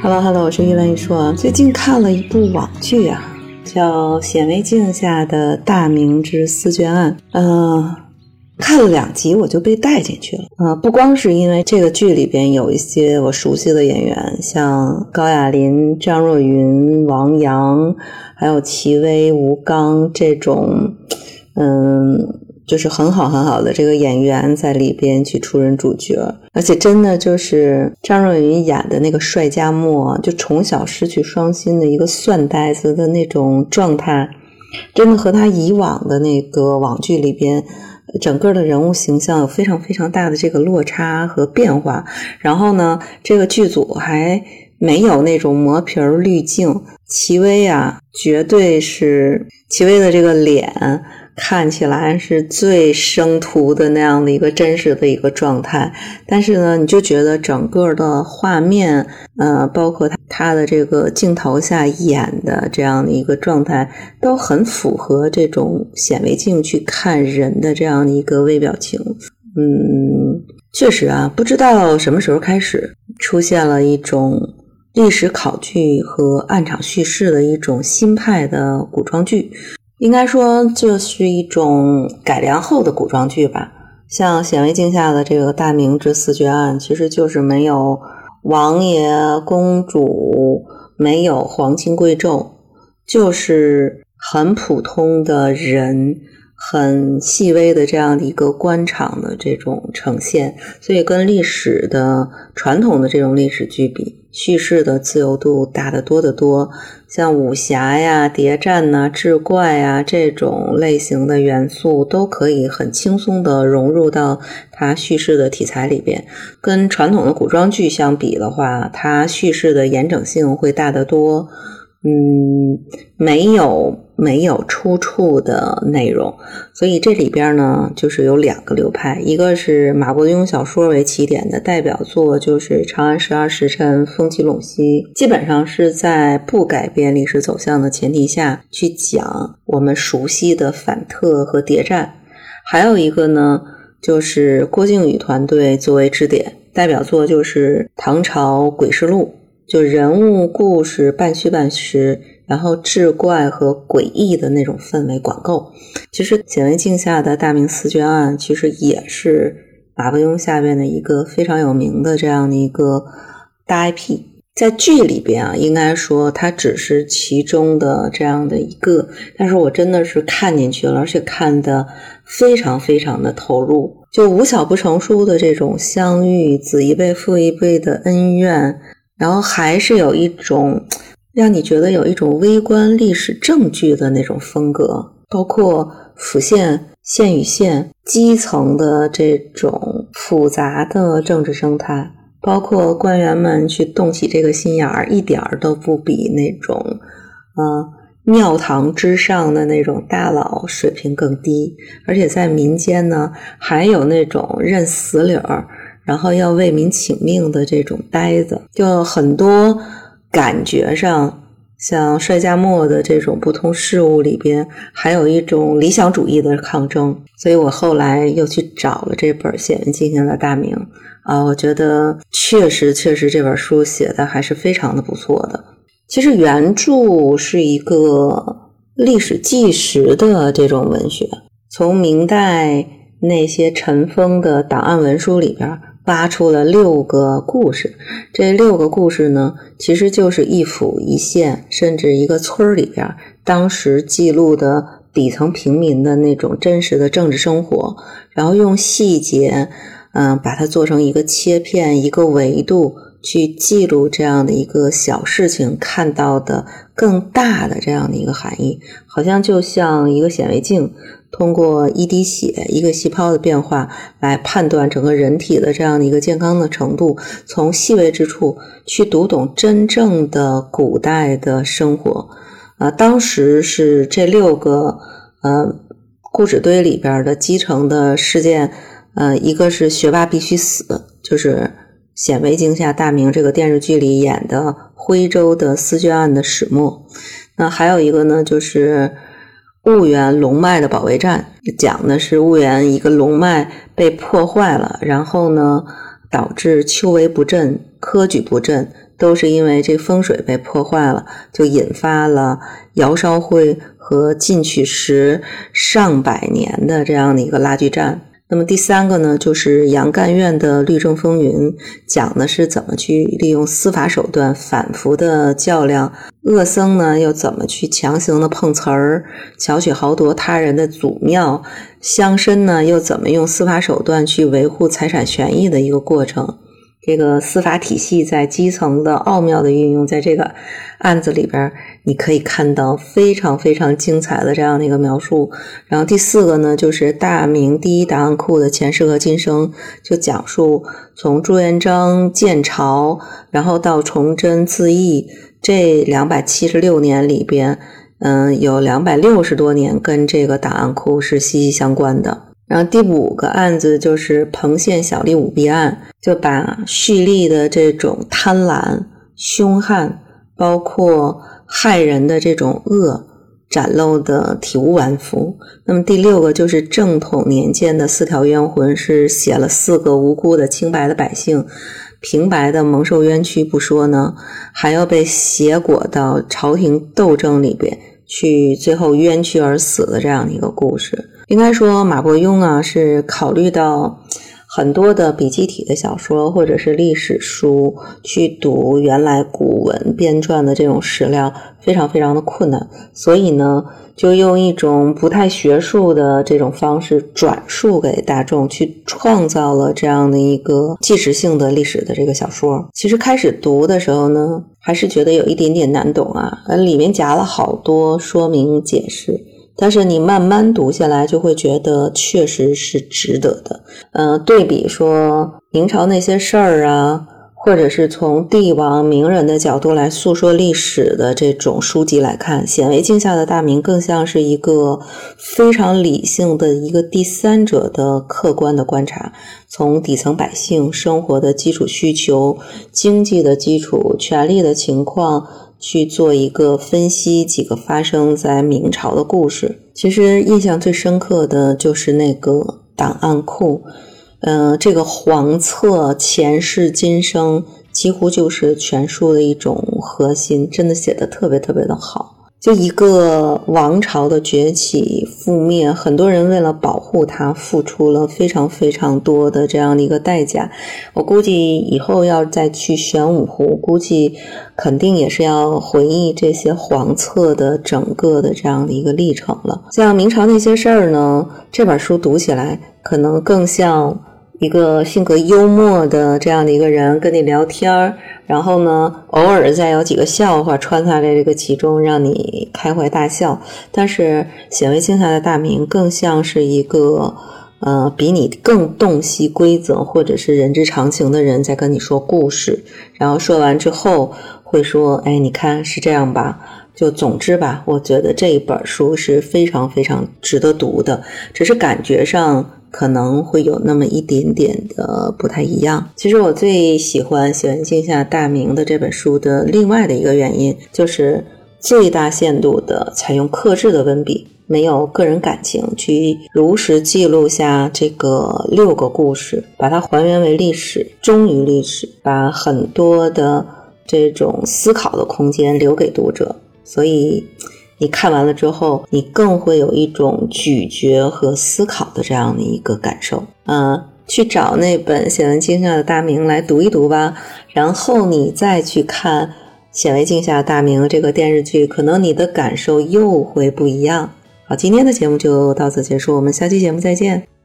Hello Hello，我是玉兰一说，最近看了一部网剧啊，叫《显微镜下的大明之思卷案》。嗯，看了两集我就被带进去了。呃，不光是因为这个剧里边有一些我熟悉的演员，像高亚麟、张若昀、王阳，还有齐薇、吴刚这种，嗯。就是很好很好的这个演员在里边去出任主角，而且真的就是张若昀演的那个帅家墨，就从小失去双亲的一个蒜呆子的那种状态，真的和他以往的那个网剧里边整个的人物形象有非常非常大的这个落差和变化。然后呢，这个剧组还没有那种磨皮儿滤镜，齐薇啊，绝对是齐薇的这个脸。看起来是最生图的那样的一个真实的一个状态，但是呢，你就觉得整个的画面，呃，包括他他的这个镜头下演的这样的一个状态，都很符合这种显微镜去看人的这样的一个微表情。嗯，确实啊，不知道什么时候开始出现了一种历史考据和暗场叙事的一种新派的古装剧。应该说，这是一种改良后的古装剧吧。像显微镜下的这个《大明之四绝案》，其实就是没有王爷、公主，没有皇亲贵胄，就是很普通的人。很细微的这样的一个官场的这种呈现，所以跟历史的传统的这种历史剧比，叙事的自由度大得多得多。像武侠呀、谍战呐、志怪呀这种类型的元素，都可以很轻松的融入到它叙事的题材里边。跟传统的古装剧相比的话，它叙事的严整性会大得多。嗯，没有没有出处的内容，所以这里边呢，就是有两个流派，一个是马伯庸小说为起点的代表作，就是《长安十二时辰》《风起陇西》，基本上是在不改变历史走向的前提下去讲我们熟悉的反特和谍战。还有一个呢，就是郭靖宇团队作为支点，代表作就是《唐朝诡事录》。就人物故事半虚半实，然后志怪和诡异的那种氛围管够。其实显微镜下的大明思卷案，其实也是马伯庸下边的一个非常有名的这样的一个大 IP。在剧里边啊，应该说它只是其中的这样的一个，但是我真的是看进去了，而且看的非常非常的投入。就无巧不成书的这种相遇，子一辈父一辈的恩怨。然后还是有一种让你觉得有一种微观历史证据的那种风格，包括府县、县与县基层的这种复杂的政治生态，包括官员们去动起这个心眼儿，一点儿都不比那种呃庙堂之上的那种大佬水平更低，而且在民间呢，还有那种认死理儿。然后要为民请命的这种呆子，就很多感觉上像帅家墨的这种不通事物里边，还有一种理想主义的抗争。所以我后来又去找了这本《显微镜下的大明》啊，我觉得确实确实这本书写的还是非常的不错的。其实原著是一个历史纪实的这种文学，从明代那些尘封的档案文书里边。挖出了六个故事，这六个故事呢，其实就是一府一县，甚至一个村儿里边当时记录的底层平民的那种真实的政治生活，然后用细节，嗯，把它做成一个切片，一个维度去记录这样的一个小事情看到的更大的这样的一个含义，好像就像一个显微镜。通过一滴血、一个细胞的变化来判断整个人体的这样的一个健康的程度，从细微之处去读懂真正的古代的生活。啊，当时是这六个呃故事堆里边的基层的事件，呃，一个是学霸必须死，就是《显微镜下大明》这个电视剧里演的徽州的思卷案的始末。那还有一个呢，就是。婺源龙脉的保卫战讲的是婺源一个龙脉被破坏了，然后呢，导致秋闱不振、科举不振，都是因为这风水被破坏了，就引发了姚绍会和进取时上百年的这样的一个拉锯战。那么第三个呢，就是杨干院的律政风云，讲的是怎么去利用司法手段反复的较量，恶僧呢又怎么去强行的碰瓷儿，巧取豪夺他人的祖庙，乡绅呢又怎么用司法手段去维护财产权益的一个过程。这个司法体系在基层的奥妙的运用，在这个案子里边，你可以看到非常非常精彩的这样的一个描述。然后第四个呢，就是大明第一档案库的前世和今生，就讲述从朱元璋建朝，然后到崇祯自缢这两百七十六年里边，嗯，有两百六十多年跟这个档案库是息息相关的。然后第五个案子就是彭县小吏舞弊案，就把蓄力的这种贪婪、凶悍，包括害人的这种恶，展露的体无完肤。那么第六个就是正统年间的四条冤魂，是写了四个无辜的清白的百姓，平白的蒙受冤屈不说呢，还要被挟裹到朝廷斗争里边去，最后冤屈而死的这样的一个故事。应该说，马伯庸啊，是考虑到很多的笔记体的小说或者是历史书去读原来古文编撰的这种史料，非常非常的困难，所以呢，就用一种不太学术的这种方式转述给大众，去创造了这样的一个纪实性的历史的这个小说。其实开始读的时候呢，还是觉得有一点点难懂啊，里面夹了好多说明解释。但是你慢慢读下来，就会觉得确实是值得的。嗯，对比说明朝那些事儿啊，或者是从帝王名人的角度来诉说历史的这种书籍来看，《显微镜下的大明》更像是一个非常理性的一个第三者的客观的观察，从底层百姓生活的基础需求、经济的基础、权力的情况。去做一个分析，几个发生在明朝的故事。其实印象最深刻的就是那个档案库，嗯，这个黄册前世今生，几乎就是全书的一种核心，真的写的特别特别的好。就一个王朝的崛起覆灭，很多人为了保护它，付出了非常非常多的这样的一个代价。我估计以后要再去玄武湖，估计肯定也是要回忆这些黄册的整个的这样的一个历程了。像明朝那些事儿呢，这本书读起来可能更像。一个性格幽默的这样的一个人跟你聊天儿，然后呢，偶尔再有几个笑话穿插在这个其中，让你开怀大笑。但是显微镜下的大明更像是一个，呃，比你更洞悉规则或者是人之常情的人在跟你说故事，然后说完之后会说：“哎，你看是这样吧？”就总之吧，我觉得这一本书是非常非常值得读的，只是感觉上。可能会有那么一点点的不太一样。其实我最喜欢《写文镜下大明》的这本书的另外的一个原因，就是最大限度的采用克制的文笔，没有个人感情，去如实记录下这个六个故事，把它还原为历史，忠于历史，把很多的这种思考的空间留给读者。所以。你看完了之后，你更会有一种咀嚼和思考的这样的一个感受。嗯，去找那本《显微镜下的大明》来读一读吧，然后你再去看《显微镜下的大明》这个电视剧，可能你的感受又会不一样。好，今天的节目就到此结束，我们下期节目再见。